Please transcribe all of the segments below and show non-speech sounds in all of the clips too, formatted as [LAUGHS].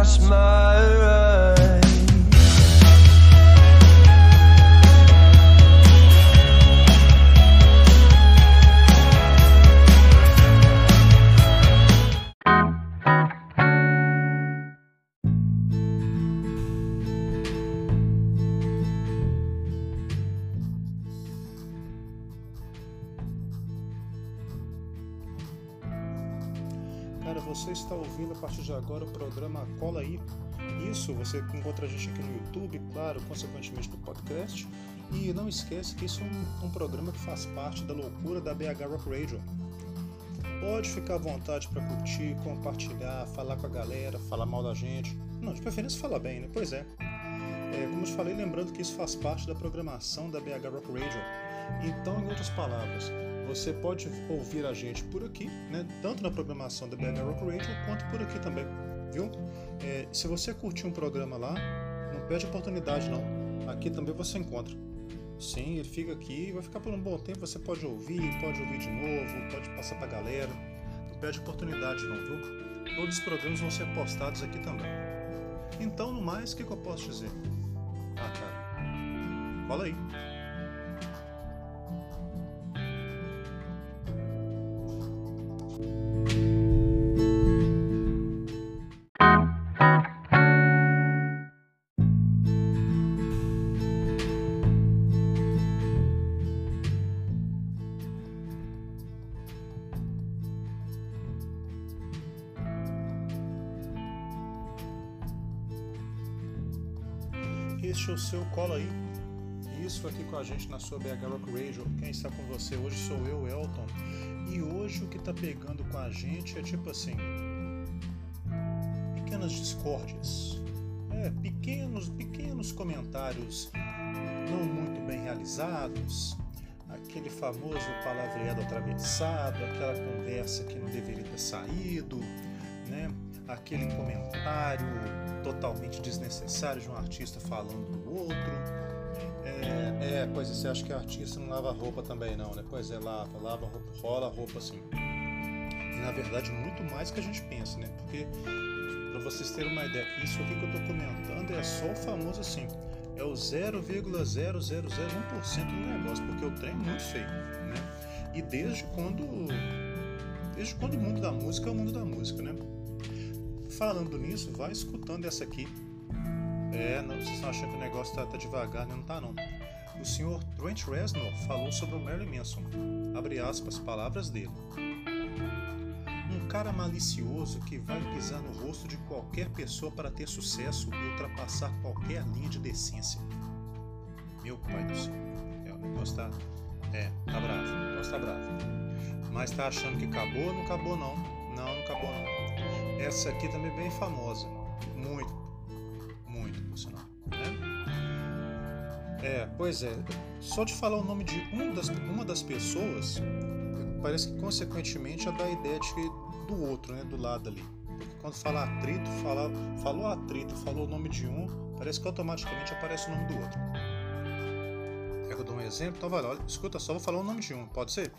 cross my Isso você encontra a gente aqui no YouTube, claro, consequentemente no podcast. E não esquece que isso é um, um programa que faz parte da loucura da BH Rock Radio. Pode ficar à vontade para curtir, compartilhar, falar com a galera, falar mal da gente. Não, de preferência falar bem, né? Pois é. é. Como eu te falei, lembrando que isso faz parte da programação da BH Rock Radio. Então, em outras palavras, você pode ouvir a gente por aqui, né? tanto na programação da BH Rock Radio quanto por aqui também, viu? É, se você curtir um programa lá, não perde oportunidade não. Aqui também você encontra. Sim, ele fica aqui, vai ficar por um bom tempo. Você pode ouvir, pode ouvir de novo, pode passar pra galera. Não perde oportunidade não, viu? Todos os programas vão ser postados aqui também. Então, no mais, o que, que eu posso dizer? Ah, cara, cola aí. Este é seu Cola aí. Isso aqui com a gente na sua BH Rock Radio. Quem está com você hoje sou eu, Elton. E hoje o que está pegando com a gente é tipo assim: pequenas discórdias. É, pequenos, pequenos comentários não muito bem realizados, aquele famoso palavreado atravessado, aquela conversa que não deveria ter saído, né? Aquele comentário totalmente desnecessário de um artista falando do outro. É, é, pois é, você acha que artista não lava roupa também não, né? Pois é, lava, lava roupa, rola roupa assim. E na verdade muito mais que a gente pensa, né? Porque para vocês terem uma ideia, isso aqui que eu tô comentando é só o famoso assim, é o 0,0001% do negócio, porque o trem é muito feio, né? E desde quando desde quando o mundo da música é o mundo da música, né? Falando nisso, vai escutando essa aqui. É, não, vocês estão achando que o negócio tá, tá devagar, né? Não tá não. O senhor Trent Reznor falou sobre o Marilyn Manson. Abre aspas, palavras dele. Um cara malicioso que vai pisar no rosto de qualquer pessoa para ter sucesso e ultrapassar qualquer linha de decência. Meu pai do céu. É, o negócio tá. É, tá bravo. O negócio tá bravo. Mas tá achando que acabou? Não acabou não. Não, não acabou não. Essa aqui também é bem famosa. Muito. Muito, por sinal. Né? É, pois é. Só de falar o nome de um das, uma das pessoas, parece que consequentemente já dá a ideia de, do outro, né? Do lado ali. Porque quando fala atrito, fala, falou atrito, falou o nome de um, parece que automaticamente aparece o nome do outro. Quer que eu dou um exemplo? Então vai olha, escuta só, vou falar o nome de um, pode ser?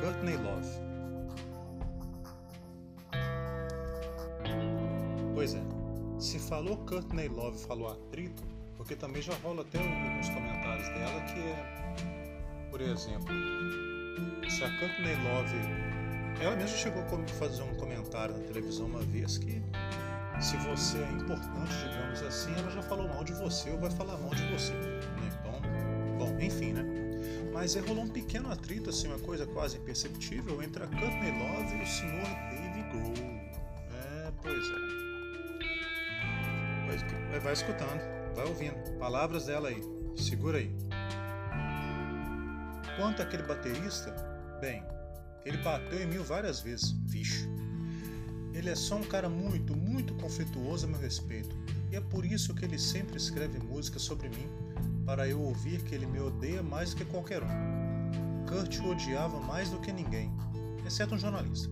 Courtney Love. Pois é, se falou Courtney Love falou atrito, porque também já rola até alguns comentários dela que é, por exemplo, se a Courtney Love, ela mesma chegou a fazer um comentário na televisão uma vez que se você é importante, digamos assim, ela já falou mal de você ou vai falar mal de você, né? Então, bom, enfim, né? Mas aí rolou um pequeno atrito, assim, uma coisa quase imperceptível entre a Courtney Love e o senhor é. Vai escutando, vai ouvindo. Palavras dela aí. Segura aí. Quanto àquele baterista, bem, ele bateu em mim várias vezes. Vixe. Ele é só um cara muito, muito conflituoso a meu respeito. E é por isso que ele sempre escreve música sobre mim, para eu ouvir que ele me odeia mais do que qualquer um. Kurt o odiava mais do que ninguém, exceto um jornalista.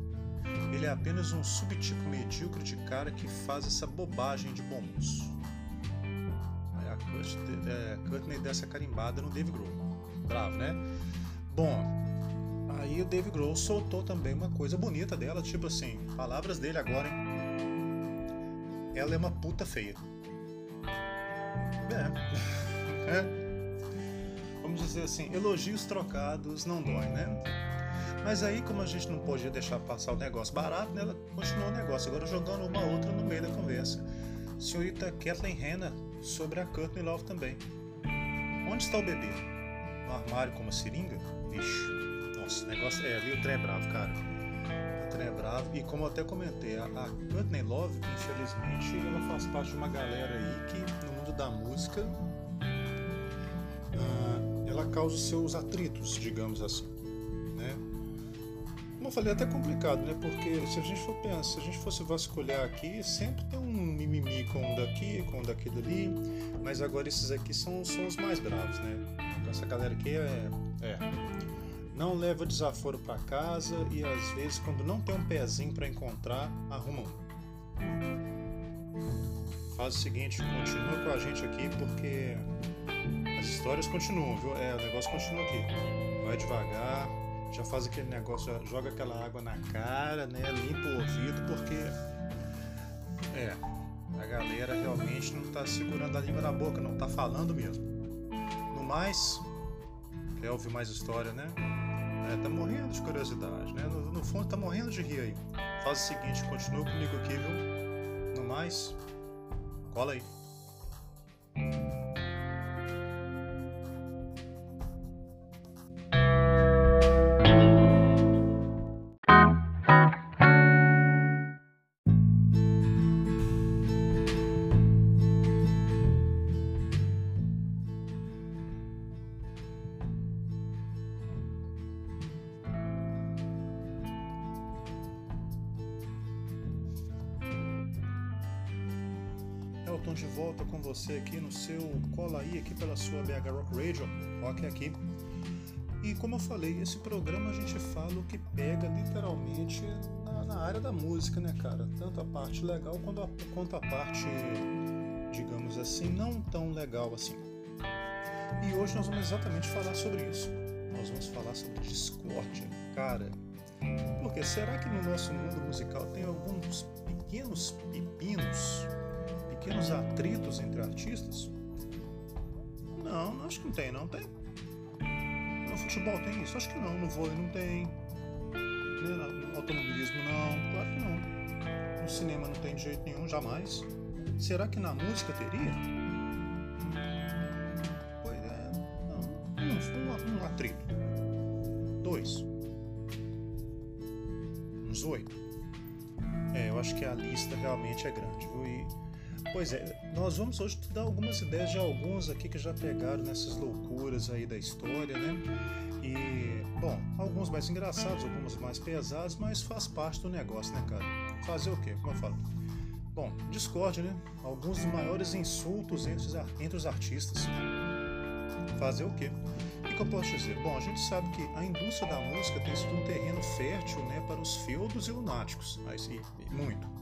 Ele é apenas um subtipo medíocre de cara que faz essa bobagem de bom moço. Kurt, é, Courtney dessa carimbada no Dave Grohl. Bravo, né? Bom, aí o Dave Grohl soltou também uma coisa bonita dela, tipo assim, palavras dele agora, hein? ela é uma puta feia. É. [LAUGHS] é. Vamos dizer assim, elogios trocados não dói, né? Mas aí, como a gente não podia deixar passar o negócio barato, né, ela continuou o negócio, agora jogando uma outra no meio da conversa. Senhorita Kathleen Hanna sobre a Courtney Love também. Onde está o bebê? No armário com uma seringa? Vixe, nossa, negócio é ali o trem é bravo, cara. O trem é bravo. E como eu até comentei, a, a Courtney Love, infelizmente, ela faz parte de uma galera aí que no mundo da música uh, ela causa seus atritos, digamos assim. Eu falei, é até complicado, né? Porque se a gente for pensar, se a gente fosse vasculhar aqui, sempre tem um mimimi com um daqui, com um daqui dali, mas agora esses aqui são, são os mais bravos, né? Essa galera aqui é, é não leva desaforo para casa e às vezes quando não tem um pezinho para encontrar, arruma um. Faz o seguinte, continua com a gente aqui porque as histórias continuam, viu? É, o negócio continua aqui. Vai devagar, já faz aquele negócio, joga aquela água na cara, né? Limpa o ouvido, porque é, a galera realmente não está segurando a língua na boca, não está falando mesmo. No mais, quer ouvir mais história, né? É, tá morrendo de curiosidade, né? No, no fundo tá morrendo de rir aí. Faz o seguinte, continua comigo aqui, viu? No mais, cola aí. Pela sua BH Rock Radio, rock aqui. E como eu falei, esse programa a gente fala o que pega literalmente na, na área da música, né, cara? Tanto a parte legal quanto a, quanto a parte, digamos assim, não tão legal assim. E hoje nós vamos exatamente falar sobre isso. Nós vamos falar sobre discórdia, cara. Porque será que no nosso mundo musical tem alguns pequenos pepinos pequenos atritos entre artistas? Não, acho que não tem, não tem. No futebol tem isso? Acho que não. No vôlei não tem. No automobilismo não, claro que não. No cinema não tem de jeito nenhum, jamais. Será que na música teria? Pois é, não. Um, um, um atrito. Dois. Uns oito. É, eu acho que a lista realmente é grande, viu? E Pois é, nós vamos hoje te dar algumas ideias de alguns aqui que já pegaram nessas loucuras aí da história, né? E, bom, alguns mais engraçados, alguns mais pesados, mas faz parte do negócio, né, cara? Fazer o quê? Como eu falo? Bom, Discord, né? Alguns dos maiores insultos entre os, entre os artistas. Fazer o quê? O que eu posso dizer? Bom, a gente sabe que a indústria da música tem sido um terreno fértil né, para os feudos e lunáticos. Mas, e, e muito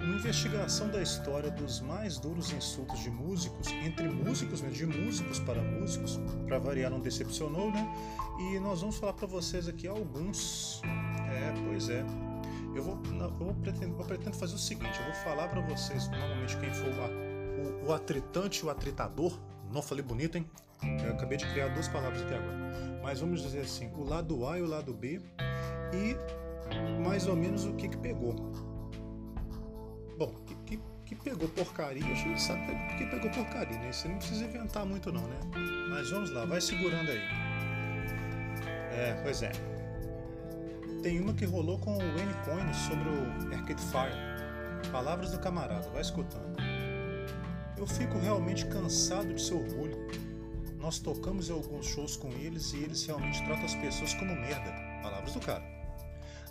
uma investigação da história dos mais duros insultos de músicos, entre músicos, né, de músicos para músicos, para variar não decepcionou, né? E nós vamos falar para vocês aqui alguns. É, pois é. Eu vou, eu vou, pretendo, eu pretendo fazer o seguinte: eu vou falar para vocês, normalmente, quem for o, o, o atritante, o atritador. Não falei bonito, hein? Eu acabei de criar duas palavras aqui agora. Mas vamos dizer assim: o lado A e o lado B, e mais ou menos o que, que pegou. Que, pegou porcaria, a gente sabe que pegou porcaria, né? Você não precisa inventar muito não, né? Mas vamos lá, vai segurando aí. É, pois é. Tem uma que rolou com o Wayne Coyne sobre o Arcade Fire. Palavras do camarada, vai escutando. Eu fico realmente cansado de seu orgulho. Nós tocamos em alguns shows com eles e eles realmente tratam as pessoas como merda. Palavras do cara.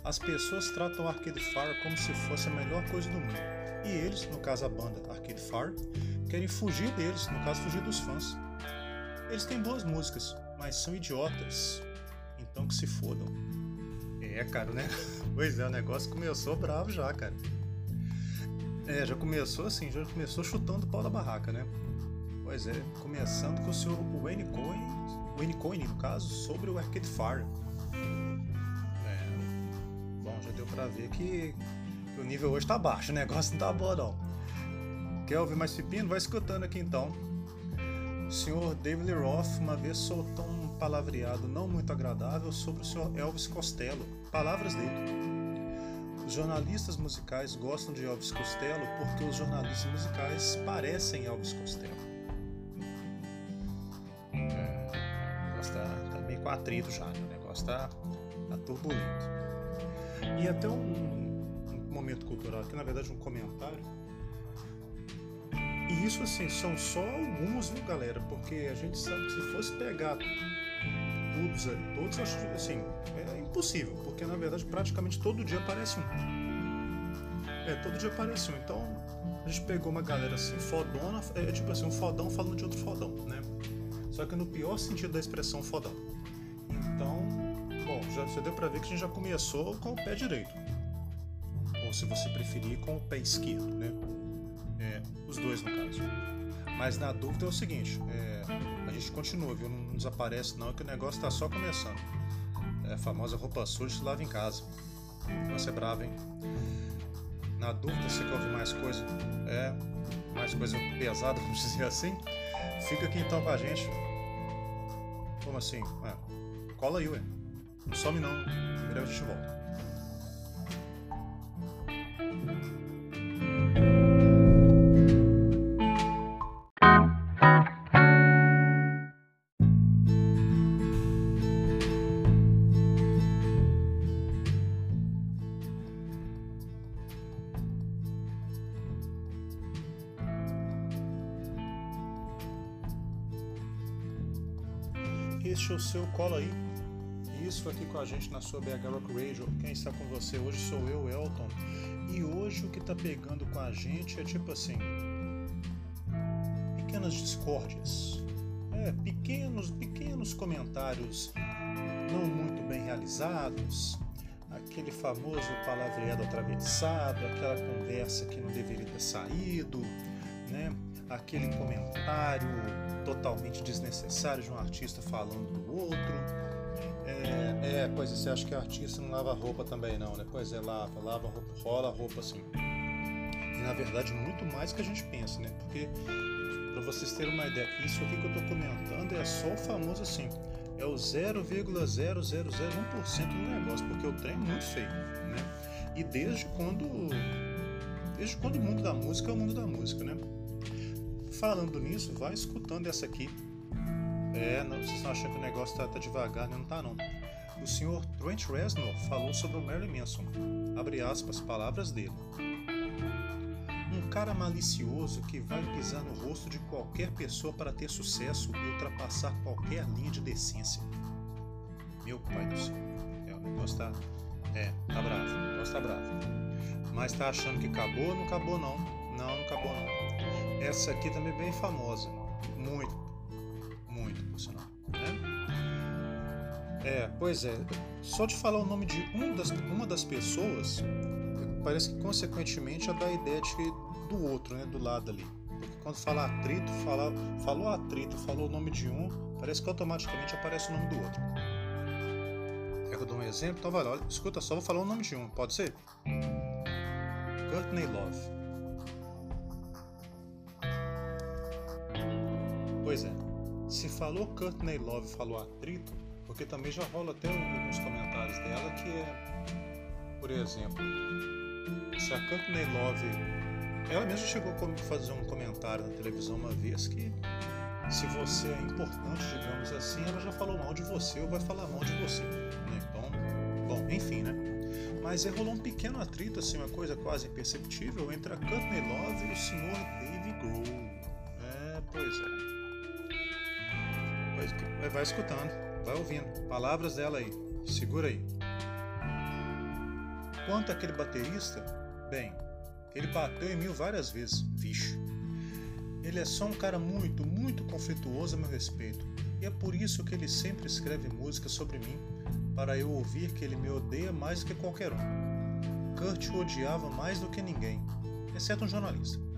As pessoas tratam Arcade Fire como se fosse a melhor coisa do mundo. E eles, no caso a banda Arcade Fire, querem fugir deles, no caso fugir dos fãs. Eles têm boas músicas, mas são idiotas. Então que se fodam. É, cara, né? [LAUGHS] Pois é, o negócio começou bravo já, cara. É, já começou assim, já começou chutando o pau da barraca, né? Pois é, começando com o senhor Wayne Coyne, Wayne Coyne, no caso, sobre o Arcade Fire. É, bom, já deu pra ver que o nível hoje tá baixo, o negócio [LAUGHS] não tá bom não. Quer ouvir mais pepino? Vai escutando aqui então. O senhor David Roth uma vez soltou um palavreado não muito agradável sobre o senhor Elvis Costello. Palavras dele. Os jornalistas musicais gostam de Elvis Costello porque os jornalistas musicais parecem Elvis Costello. É, o negócio tá, tá meio com atrito já, né? o negócio tá, tá turbulento. E até um momento cultural aqui, na verdade um comentário. E isso assim, são só alguns, viu galera? Porque a gente sabe que se fosse pegar todos, todos assim, é impossível, porque na verdade praticamente todo dia aparece um. É, todo dia aparece um. Então a gente pegou uma galera assim, fodona, é tipo assim, um fodão falando de outro fodão, né? Só que no pior sentido da expressão fodão. Então, bom, já, já deu pra ver que a gente já começou com o pé direito. Ou se você preferir, com o pé esquerdo, né? É, os dois no caso. Mas na dúvida é o seguinte, é, a gente continua, viu? Não desaparece não, que o negócio tá só começando. É a famosa roupa suja se lava em casa. Você é bravo, hein? Na dúvida, você quer ouvir mais coisa? É, mais coisa pesada, [LAUGHS] vamos dizer assim? Fica aqui então com a gente. Como assim? É, cola aí, ué. Não some não. Em breve a gente volta. Cola aí. Isso aqui com a gente na sua BH Rock Radio. Quem está com você hoje sou eu, Elton. E hoje o que está pegando com a gente é tipo assim: pequenas discórdias. É, pequenos, pequenos comentários não muito bem realizados, aquele famoso palavreado atravessado, aquela conversa que não deveria ter saído, né? Aquele comentário totalmente desnecessário de um artista falando do outro. É, é, pois é, você acha que artista não lava roupa também não, né? Pois é, lava, lava roupa, rola roupa assim. E na verdade muito mais que a gente pensa, né? Porque para vocês terem uma ideia, isso aqui que eu tô comentando é só o famoso assim, é o 0,0001% do negócio, porque o trem é muito feio, né? E desde quando desde quando o mundo da música é o mundo da música, né? Falando nisso, vai escutando essa aqui. É, não, vocês estão achando que o negócio tá, tá devagar, né? Não tá não. O senhor Trent Reznor falou sobre o Marilyn Manson. Abre aspas, palavras dele. Um cara malicioso que vai pisar no rosto de qualquer pessoa para ter sucesso e ultrapassar qualquer linha de decência. Meu pai do céu. É, o negócio tá. É, tá bravo. O negócio tá bravo. Mas tá achando que acabou? Não acabou não. Não, não acabou não. Essa aqui também é bem famosa. Muito, muito, por sinal. Né? É, pois é. Só de falar o nome de um das, uma das pessoas, parece que consequentemente já dá a ideia de que do outro, né? Do lado ali. Porque quando fala atrito, fala, falou atrito, falou o nome de um, parece que automaticamente aparece o nome do outro. Quer que eu dou um exemplo? Então vai lá, olha, escuta só, vou falar o nome de um, pode ser? Courtney Love. Falou Courtney Love, falou atrito, porque também já rola até alguns comentários dela que é, por exemplo, se a Courtney Love, ela mesma chegou a fazer um comentário na televisão uma vez que se você é importante, digamos assim, ela já falou mal de você ou vai falar mal de você. Né? Então, bom, enfim, né? Mas rolou um pequeno atrito, assim, uma coisa quase imperceptível entre a Courtney Love e o senhor Dave Grohl. É, pois é. Vai, vai escutando, vai ouvindo. Palavras dela aí. Segura aí. Quanto àquele baterista, bem, ele bateu em mim várias vezes. Vixe. Ele é só um cara muito, muito conflituoso a meu respeito. E é por isso que ele sempre escreve música sobre mim, para eu ouvir que ele me odeia mais do que qualquer um. Kurt o odiava mais do que ninguém, exceto um jornalista.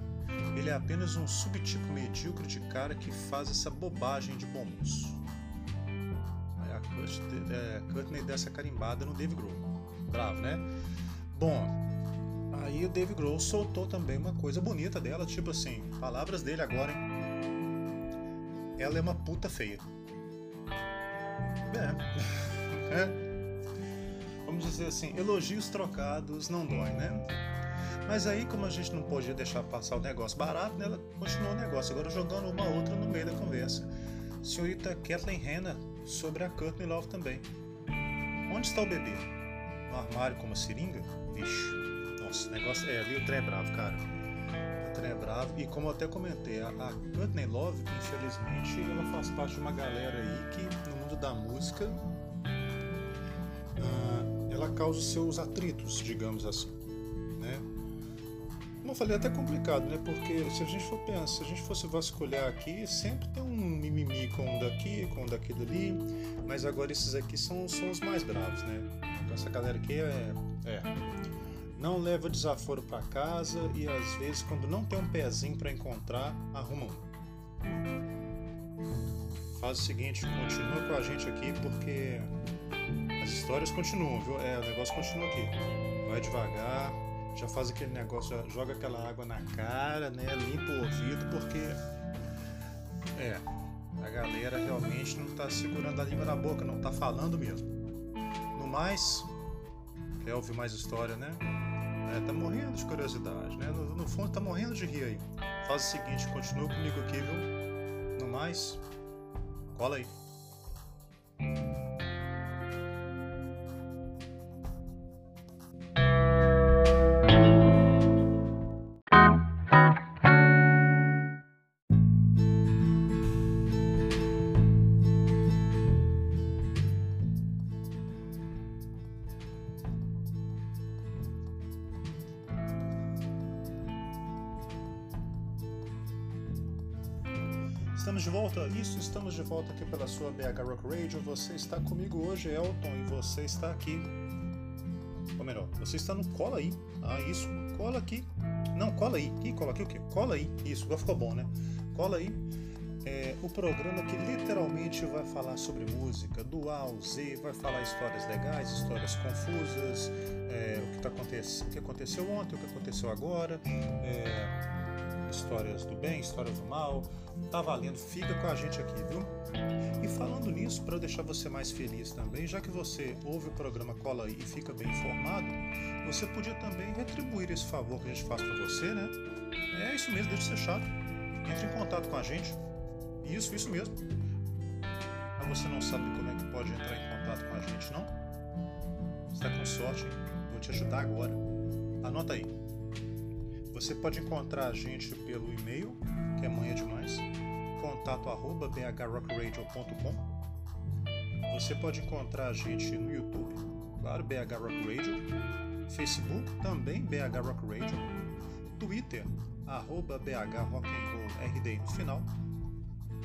Ele é apenas um subtipo medíocre de cara que faz essa bobagem de bom moço. A Kurt, é, Courtney dessa carimbada no Dave Grohl. Bravo, né? Bom, Aí o Dave Grohl soltou também uma coisa bonita dela, tipo assim, palavras dele agora, hein? Ela é uma puta feia. É. [LAUGHS] é. Vamos dizer assim, elogios trocados não dói, né? Mas aí, como a gente não podia deixar passar o negócio barato, né, ela continuou o negócio, agora jogando uma outra no meio da conversa. Senhorita Kathleen Hanna sobre a Courtney Love também. Onde está o bebê? No armário com uma seringa? Vixe, nossa, negócio é ali o trem é bravo, cara. O trem é bravo. E como eu até comentei, a, a Courtney Love, infelizmente, ela faz parte de uma galera aí que no mundo da música uh, ela causa seus atritos, digamos assim. Eu falei, é até complicado, né? Porque se a gente for pensar, se a gente fosse vasculhar aqui, sempre tem um mimimi com um daqui, com um daqui dali, mas agora esses aqui são, são os mais bravos, né? Então, essa galera aqui é, é não leva desaforo para casa e às vezes quando não tem um pezinho para encontrar, arruma um. Faz o seguinte, continua com a gente aqui porque as histórias continuam, viu? É, o negócio continua aqui. Vai devagar, já faz aquele negócio, joga aquela água na cara, né? Limpa o ouvido, porque é, a galera realmente não está segurando a língua na boca, não está falando mesmo. No mais, quer ouvir mais história, né? É, tá morrendo de curiosidade, né? No, no fundo tá morrendo de rir aí. Faz o seguinte, continua comigo aqui, viu? No mais, cola aí. Pela sua BH Rock Radio. Você está comigo hoje, Elton, e você está aqui. Ou melhor, você está no Cola aí. Ah, isso, cola aqui. Não, cola aí. Ih, cola aqui o quê? Cola aí. Isso, agora ficou bom, né? Cola aí. É, o programa que literalmente vai falar sobre música, do A ao Z, vai falar histórias legais, histórias confusas, é, o, que tá o que aconteceu ontem, o que aconteceu agora. É, histórias do bem, histórias do mal. Tá valendo, fica com a gente aqui, viu? E falando nisso, para deixar você mais feliz também, já que você ouve o programa Cola aí e fica bem informado, você podia também retribuir esse favor que a gente faz para você, né? É isso mesmo, deixa de ser chato. Entre em contato com a gente. Isso, isso mesmo. Mas você não sabe como é que pode entrar em contato com a gente, não? Está com sorte? Vou te ajudar agora. Anota aí você pode encontrar a gente pelo e-mail, que é manhã demais, contato arroba bhrockradio.com. Você pode encontrar a gente no YouTube, claro, BH Rock Radio, Facebook, também BH Rock Radio, Twitter, arroba BH RD no final,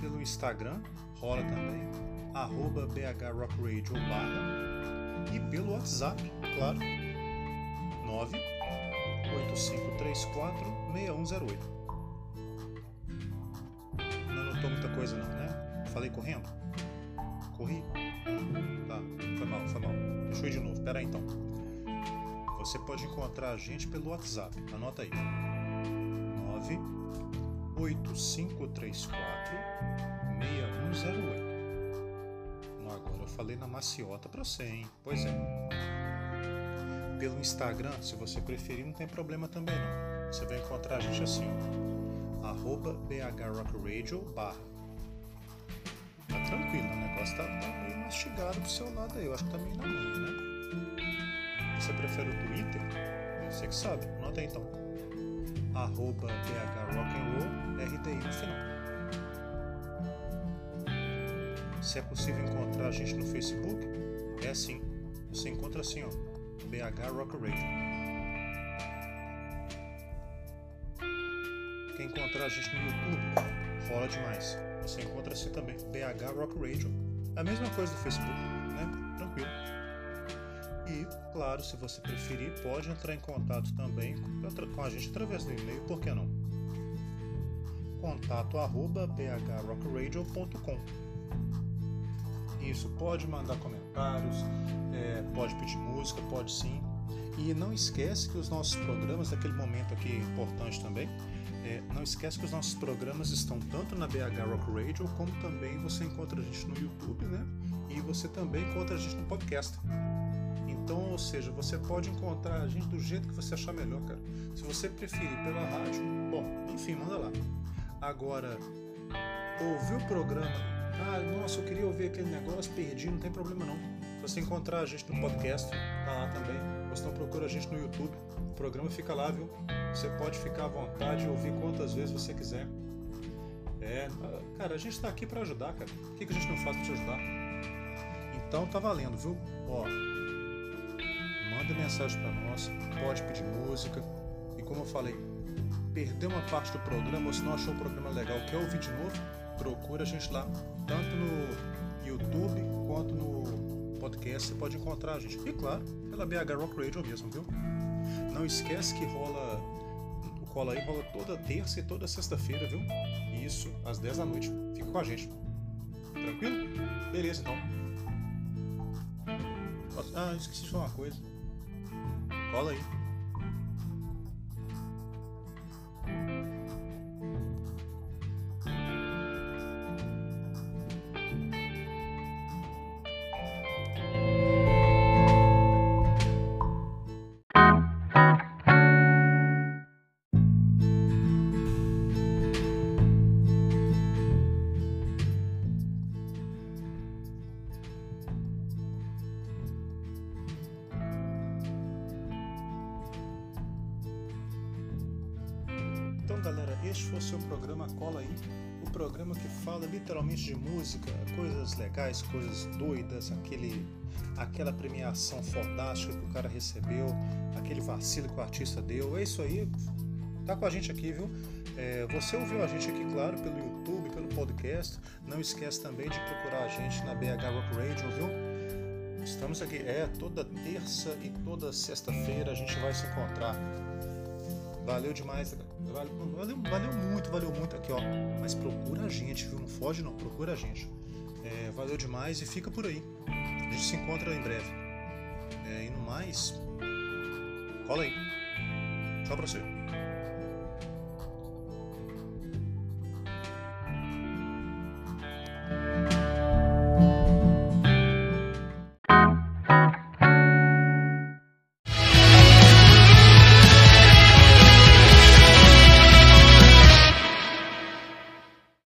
pelo Instagram, rola também, arroba BH barra, e pelo WhatsApp, claro, 9 8534 6108. Não anotou muita coisa não, né? Falei correndo? Corri? Tá, foi mal, foi mal. Deixa eu ir de novo, pera aí então. Você pode encontrar a gente pelo WhatsApp, anota aí. 98534 6108. Agora eu falei na maciota pra você, hein? Pois é pelo Instagram, se você preferir, não tem problema também não. Você vai encontrar a gente assim, ó, arroba bhrockradio barra. Tá tranquilo, o negócio tá, tá meio mastigado do seu lado aí, eu acho que tá meio na manhã, né? Você prefere o Twitter? Você que sabe, anota aí então. Arroba bhrockandroll RDI no final. Se é possível encontrar a gente no Facebook, é assim. Você encontra assim, ó BH Rock Radio. Quem encontrar a gente no YouTube, rola demais. Você encontra assim também, BH Rock Radio. É a mesma coisa do Facebook, né? Tranquilo. E, claro, se você preferir, pode entrar em contato também com a gente através do e-mail, por que não? Contato arroba bhrockradio.com Isso, pode mandar comentários, é, pode pedir música, pode sim. E não esquece que os nossos programas, naquele momento aqui importante também, é, não esquece que os nossos programas estão tanto na BH Rock Radio, como também você encontra a gente no YouTube, né? E você também encontra a gente no podcast. Então, ou seja, você pode encontrar a gente do jeito que você achar melhor, cara. Se você preferir pela rádio, bom, enfim, manda lá. Agora, ouvir o programa, ah, nossa, eu queria ouvir aquele negócio, perdi, não tem problema não. Você encontrar a gente no podcast, tá lá também. Ou então procura a gente no YouTube. O programa fica lá, viu? Você pode ficar à vontade ouvir quantas vezes você quiser. É, cara, a gente está aqui para ajudar, cara. O que, que a gente não faz para te ajudar? Então tá valendo, viu? Ó, manda mensagem para nós, pode pedir música. E como eu falei, perdeu uma parte do programa ou se não achou o programa legal, quer ouvir de novo, procura a gente lá, tanto no YouTube quanto no podcast, você pode encontrar a gente. E claro, pela BH Rock Radio mesmo, viu? Não esquece que rola o cola aí rola toda terça e toda sexta-feira, viu? Isso, às 10 da noite. Fica com a gente. Tranquilo? Beleza, então. Ah, esqueci de falar uma coisa. Cola aí. Legais, coisas doidas, aquele, aquela premiação fodástica que o cara recebeu, aquele vacilo que o artista deu. É isso aí, tá com a gente aqui, viu? É, você ouviu a gente aqui, claro, pelo YouTube, pelo podcast. Não esquece também de procurar a gente na BH Rock Radio, viu? Estamos aqui, é, toda terça e toda sexta-feira a gente vai se encontrar. Valeu demais, valeu, valeu, valeu, muito, valeu muito aqui, ó. Mas procura a gente, viu? Não foge não, procura a gente. É, valeu demais e fica por aí. A gente se encontra em breve. É, e no mais, cola aí. Tchau pra você.